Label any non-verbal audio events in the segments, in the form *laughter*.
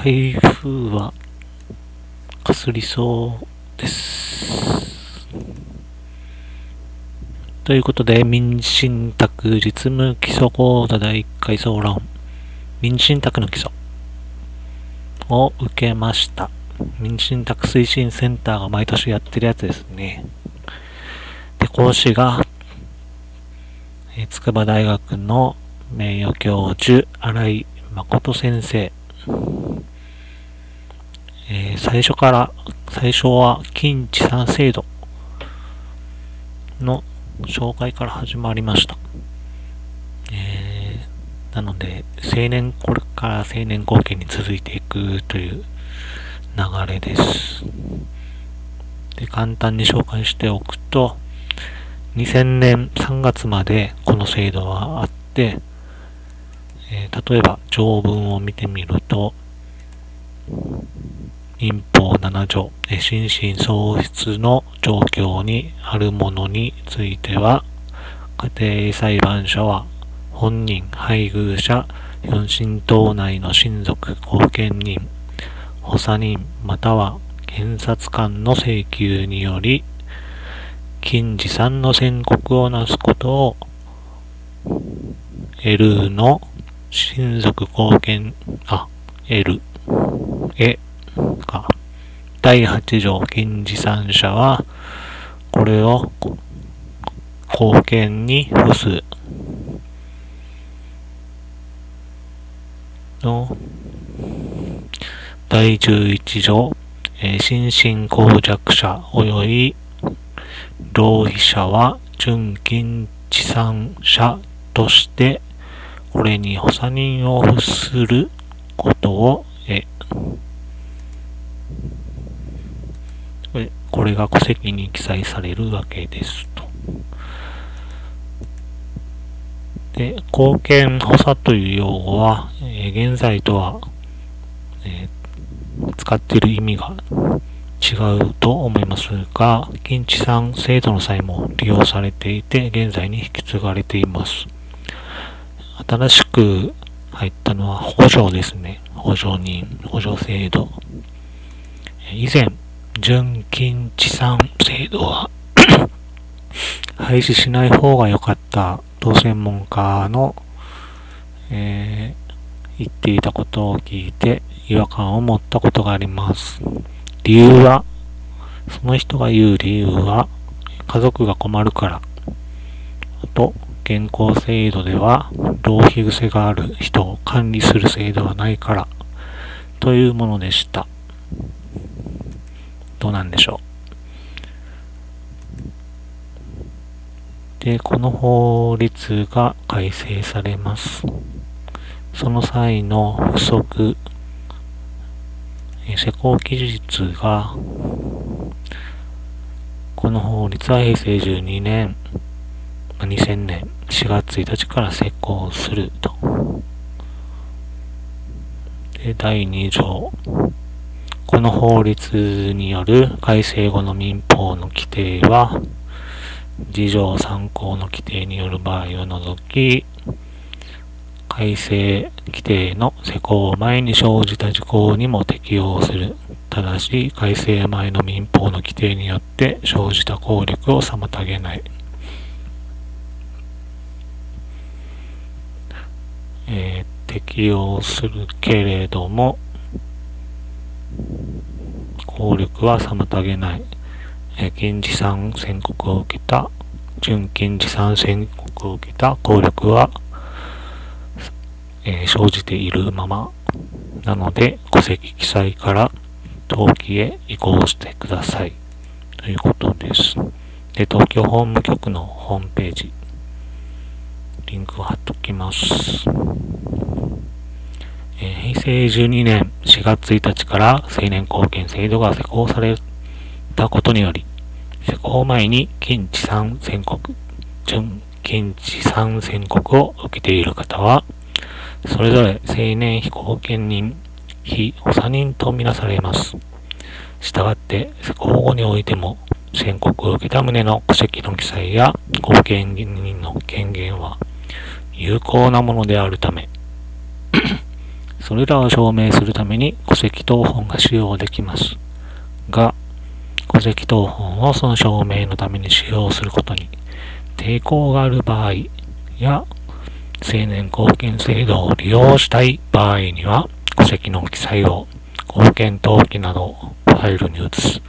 台風はかすりそうです。ということで、民進宅実務基礎講座第1回総論、民進宅の基礎を受けました。民進宅推進センターが毎年やってるやつですね。で、講師が、え筑波大学の名誉教授、新井誠先生。えー、最初から、最初は近地産制度の紹介から始まりました。えー、なので、青年、これから青年後継に続いていくという流れです。で、簡単に紹介しておくと、2000年3月までこの制度はあって、えー、例えば条文を見てみると、民法7条、心神喪失の状況にあるものについては、家庭裁判所は本人、配偶者、四親等内の親族、後見人、補佐人、または検察官の請求により、近似産の宣告をなすことを、L の親族貢献、あ、L、え、か。第8条禁持産者は、これを貢献に付すの第11条、えー、心神耗弱者及び浪費者は純金地産者としてこれに補佐人を付することを、え、これが戸籍に記載されるわけですと。で、貢献補佐という用語は、えー、現在とは、えー、使っている意味が違うと思いますが、近地産制度の際も利用されていて、現在に引き継がれています。新しく入ったのは補助ですね。補助人、補助制度。以前、純金地産制度は *coughs* 廃止しない方が良かったと専門家の、えー、言っていたことを聞いて違和感を持ったことがあります。理由は、その人が言う理由は、家族が困るから。あと、現行制度では浪費癖がある人を管理する制度はないからというものでした。どうなんでしょう。で、この法律が改正されます。その際の不足、施行期日が、この法律は平成12年2000年4月1日から施行すると。で、第2条。この法律による改正後の民法の規定は、事情参考の規定による場合を除き、改正規定の施行前に生じた事項にも適用する。ただし、改正前の民法の規定によって生じた効力を妨げない。えー、適用するけれども、効力は妨げない。え、金持産宣告を受けた、準金持産宣告を受けた効力は、えー、生じているままなので、戸籍記載から登記へ移行してください。ということです。で、東京法務局のホームページリンクを貼っときます。平成12年4月1日から青年貢献制度が施行されたことにより、施行前に近地産宣告、準近地産宣告を受けている方は、それぞれ青年非貢献人、非補佐人とみなされます。したがって、施行後においても、宣告を受けた旨の戸籍の記載や貢献人の権限は有効なものであるためそれらを証明するために戸籍謄本が使用できます。が、戸籍謄本をその証明のために使用することに抵抗がある場合や、青年貢献制度を利用したい場合には、戸籍の記載を貢献登記などファイルに移す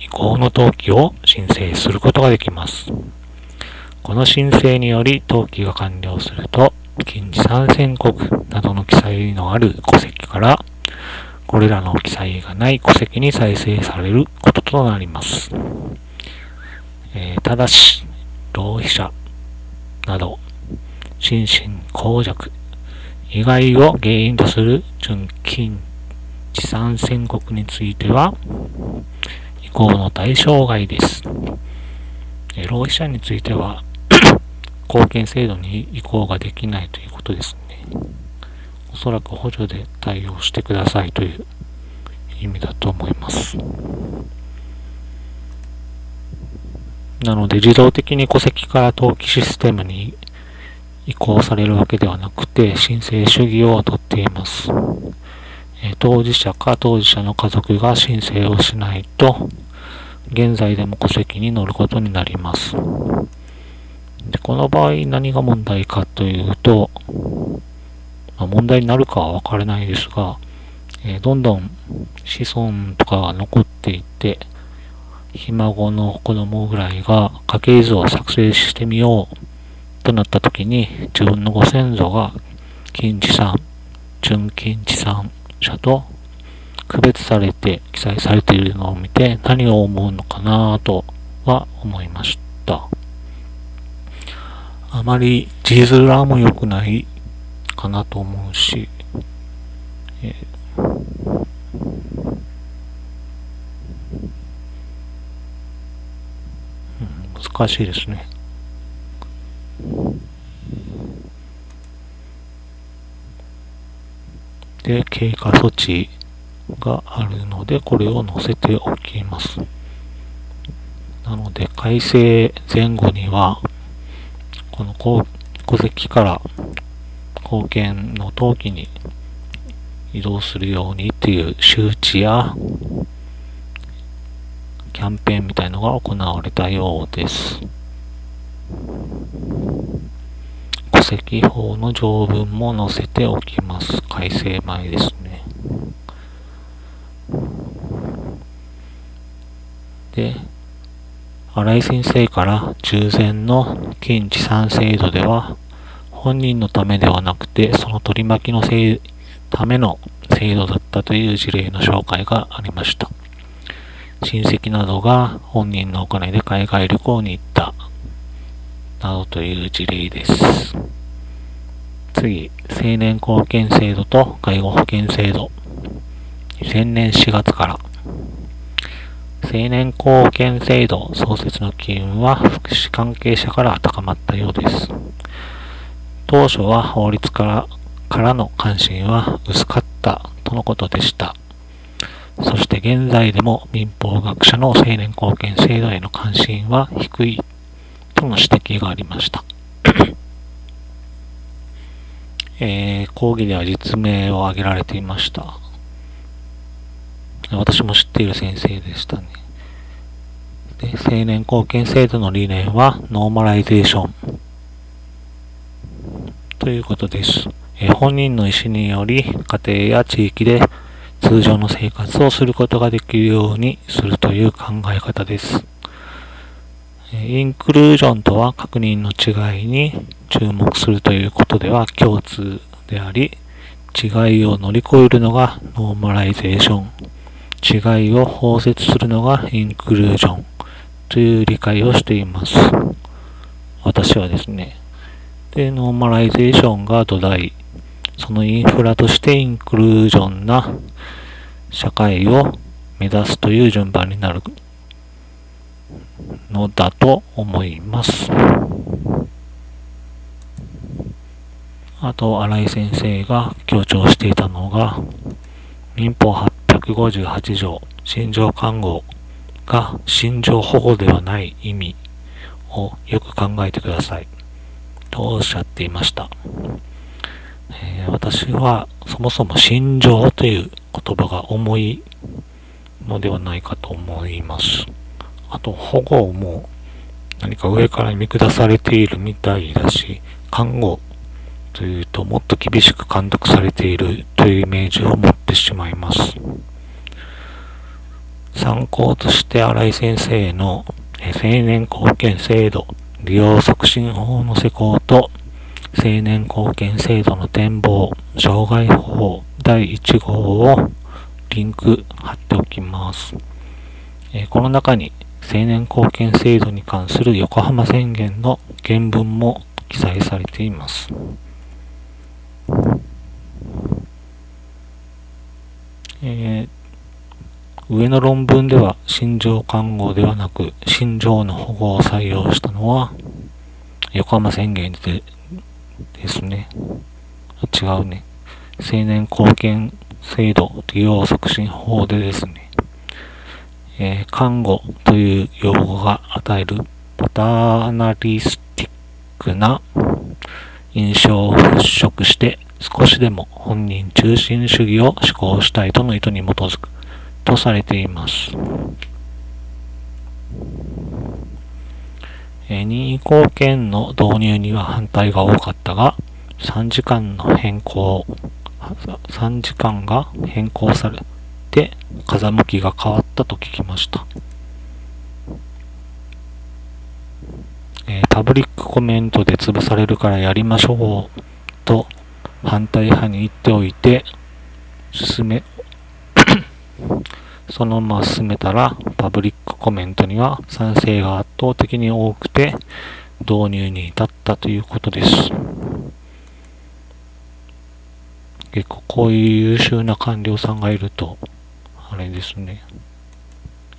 移行の登記を申請することができます。この申請により登記が完了すると、近似参戦国などの記載のある戸籍から、これらの記載がない戸籍に再生されることとなります。えー、ただし、浪費者など、心身耗弱以外を原因とする純金地産宣告については、移行の対象外です。浪費者については、貢献制度に移行ができないということですね。おそらく補助で対応してくださいという意味だと思います。なので自動的に戸籍から登記システムに移行されるわけではなくて申請主義をとっています。当事者か当事者の家族が申請をしないと現在でも戸籍に載ることになります。でこの場合何が問題かというと、まあ、問題になるかはわからないですが、えー、どんどん子孫とかが残っていって、ひ孫の子供ぐらいが家系図を作成してみようとなった時に自分のご先祖が金地産、純金地産者と区別されて記載されているのを見て何を思うのかなとは思いました。あまり字面も良くないかなと思うし、えー難しいですね。で、経過措置があるので、これを載せておきます。なので、改正前後には、この戸籍から貢献の登記に移動するようにっていう周知やキャンペーンみたいのが行われたようです。戸籍法の条文も載せておきます。改正前ですね。で、新井先生から従前の近地産制度では、本人のためではなくて、その取り巻きのせいための制度だったという事例の紹介がありました。親戚などが本人のお金で海外旅行に行った、などという事例です。次、青年貢献制度と介護保険制度。2000年4月から。青年貢献制度創設の機運は福祉関係者から高まったようです。当初は法律家からの関心は薄かったとのことでした。そして現在でも民法学者の成年後見制度への関心は低いとの指摘がありました。えー、講義では実名を挙げられていました。私も知っている先生でしたね。で成年後見制度の理念はノーマライゼーションということです。え本人の意思により家庭や地域で通常の生活をすることができるようにするという考え方です。インクルージョンとは各人の違いに注目するということでは共通であり、違いを乗り越えるのがノーマライゼーション。違いを包摂するのがインクルージョンという理解をしています。私はですね。で、ノーマライゼーションが土台。そのインフラとしてインクルージョンな社会を目指すという順番になるのだと思います。あと、新井先生が強調していたのが、民法858条、身上監護が心情保護ではない意味をよく考えてください。とおっしゃっていました。えー、私はそもそも心情という言葉が重いのではないかと思います。あと、保護も何か上から見下されているみたいだし、看護というともっと厳しく監督されているというイメージを持ってしまいます。参考として新井先生の青年貢献制度利用促進法の施行と青年貢献制度の展望障害法第1号をリンク貼っておきます。この中に青年貢献制度に関する横浜宣言の原文も記載されています。えー、上の論文では心情看護ではなく心情の保護を採用したのは横浜宣言でですね。違うね。青年貢献制度利用促進法でですね、えー、看護という用語が与えるパターナリスティックな印象を払拭して少しでも本人中心主義を施行したいとの意図に基づくとされています。任意貢献の導入には反対が多かったが、3時間の変更、3時間が変更されて、風向きが変わったと聞きました。え、パブリックコメントで潰されるからやりましょうと反対派に言っておいて、進め、そのまま進めたら、パブリックコメントには賛成が圧倒的に多くて、導入に至ったということです。結構こういう優秀な官僚さんがいると、あれですね。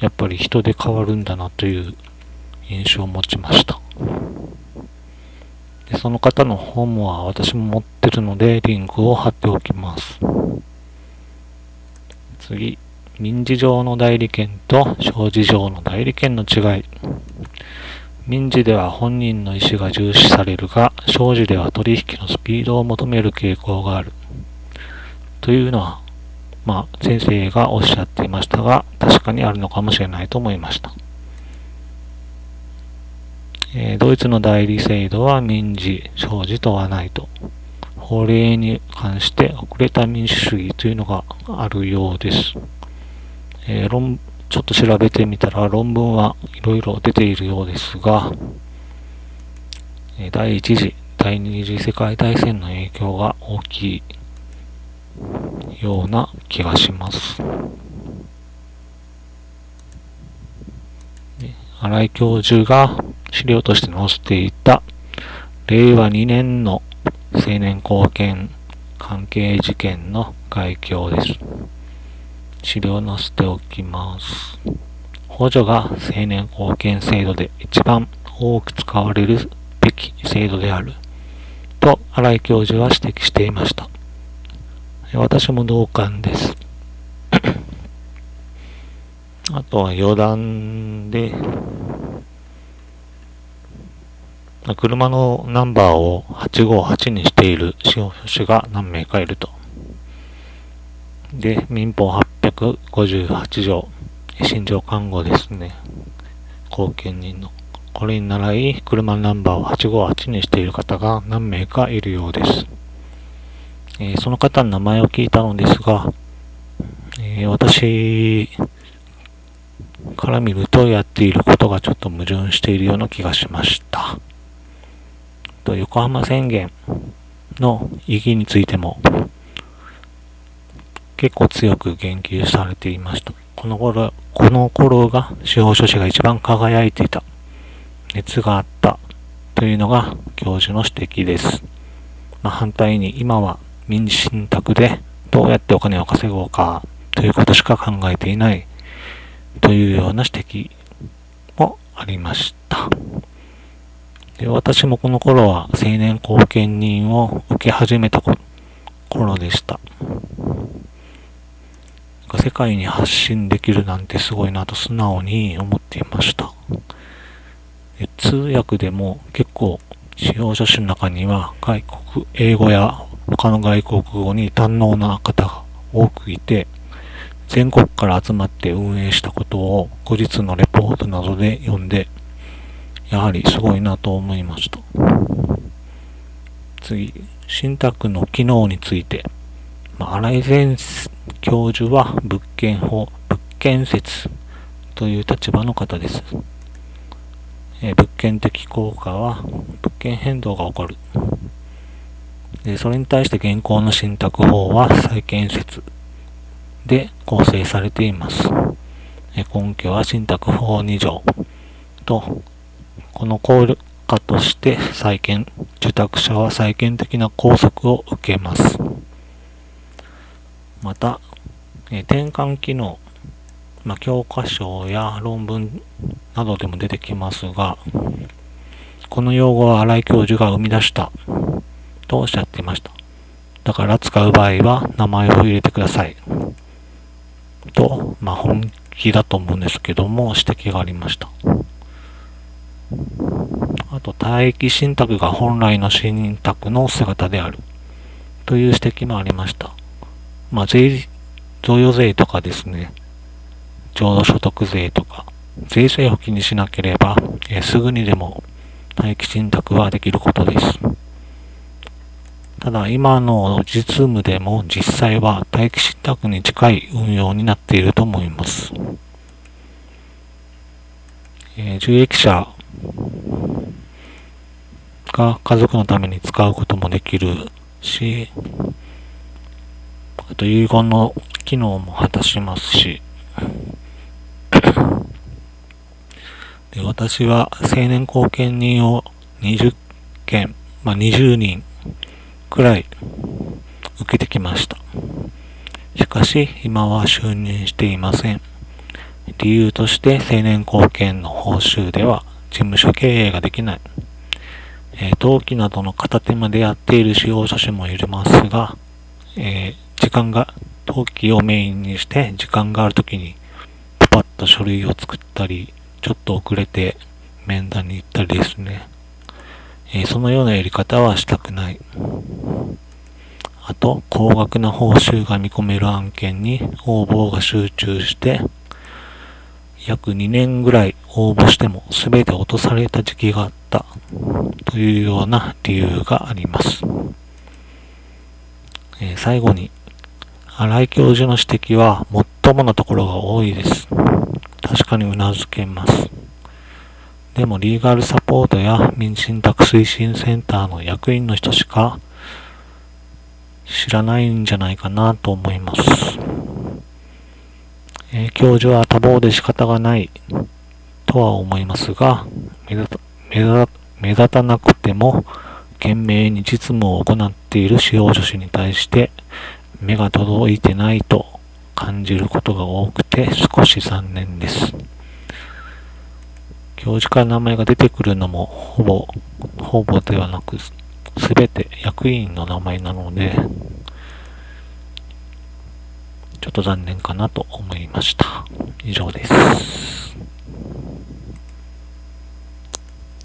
やっぱり人で変わるんだなという印象を持ちました。でその方の本は私も持ってるのでリンクを貼っておきます。次。民事上の代理権と商事上の代理権の違い。民事では本人の意思が重視されるが、商事では取引のスピードを求める傾向がある。というのは、まあ、先生がおっしゃっていましたが、確かにあるのかもしれないと思いました。えー、ドイツの代理制度は民事、商事とはないと。法令に関して遅れた民主主義というのがあるようです。えー、論、ちょっと調べてみたら論文はいろいろ出ているようですが、え第一次、第二次世界大戦の影響が大きいような気がします。新井教授が資料として載せていた令和2年の青年貢献関係事件の概況です。資料を載せておきます。補助が青年貢献制度で一番多く使われるべき制度であると新井教授は指摘していました。私も同感です。*coughs* あとは余談で、車のナンバーを858にしている司法書士が何名かいると。で、民法858条、心情看護ですね。後見人の。これに習い、車のナンバーを858にしている方が何名かいるようです。えー、その方の名前を聞いたのですが、えー、私から見るとやっていることがちょっと矛盾しているような気がしました。と横浜宣言の意義についても結構強く言及されていました。この頃、この頃が司法書士が一番輝いていた、熱があったというのが教授の指摘です。まあ、反対に今は民事信託でどうやってお金を稼ごうかということしか考えていないというような指摘もありました。で私もこの頃は青年後見人を受け始めた頃でした。世界に発信できるなんてすごいなと素直に思っていました。通訳でも結構司法書士の中には外国英語や他の外国語に堪能な方が多くいて、全国から集まって運営したことを後日のレポートなどで読んで、やはりすごいなと思いました。次、信託の機能について、まあ、新井前教授は物件法、物件説という立場の方です。えー、物件的効果は物件変動が起こる。でそれに対して現行の信託法は再建説で構成されています。え根拠は信託法2条と、この効果として再建、受託者は再建的な拘束を受けます。また、え転換機能、まあ、教科書や論文などでも出てきますが、この用語は新井教授が生み出したとおっしゃっていました。だから使う場合は名前を入れてください。と、まあ、本気だと思うんですけども指摘がありました。あと、帯域信託が本来の信託の姿であるという指摘もありました。まあ、税、贈与税とかですね、浄土所得税とか、税制を気にしなければ、えー、すぐにでも帯域信託はできることです。ただ、今の実務でも実際は待機信託に近い運用になっていると思います。えー、受益者が家族のために使うこともできるし、あと遺言の機能も果たしますし、*coughs* で私は青年後見人を20件、まあ、20人くらい受けてきました。しかし、今は就任していません。理由として青年貢献の報酬では事務所経営ができない。えー、登記などの片手間でやっている使用者種もいますが、え、時間が、登記をメインにして時間があるときにパパッと書類を作ったり、ちょっと遅れて面談に行ったりですね。えそのようなやり方はしたくない。あと、高額な報酬が見込める案件に応募が集中して、約2年ぐらい応募しても全て落とされた時期があったというような理由があります。えー、最後に、新井教授の指摘は最ものところが多いです。確かにうなずけます。でもリーガルサポートや民進宅推進センターの役員の人しか知らないんじゃないかなと思います。えー、教授は多忙で仕方がないとは思いますが、目立目立たなくても懸命に実務を行っている使用助手に対して目が届いてないと感じることが多くて少し残念です。教授から名前が出てくるのもほぼ、ほぼではなく、すべて役員の名前なので、ちょっと残念かなと思いました。以上です。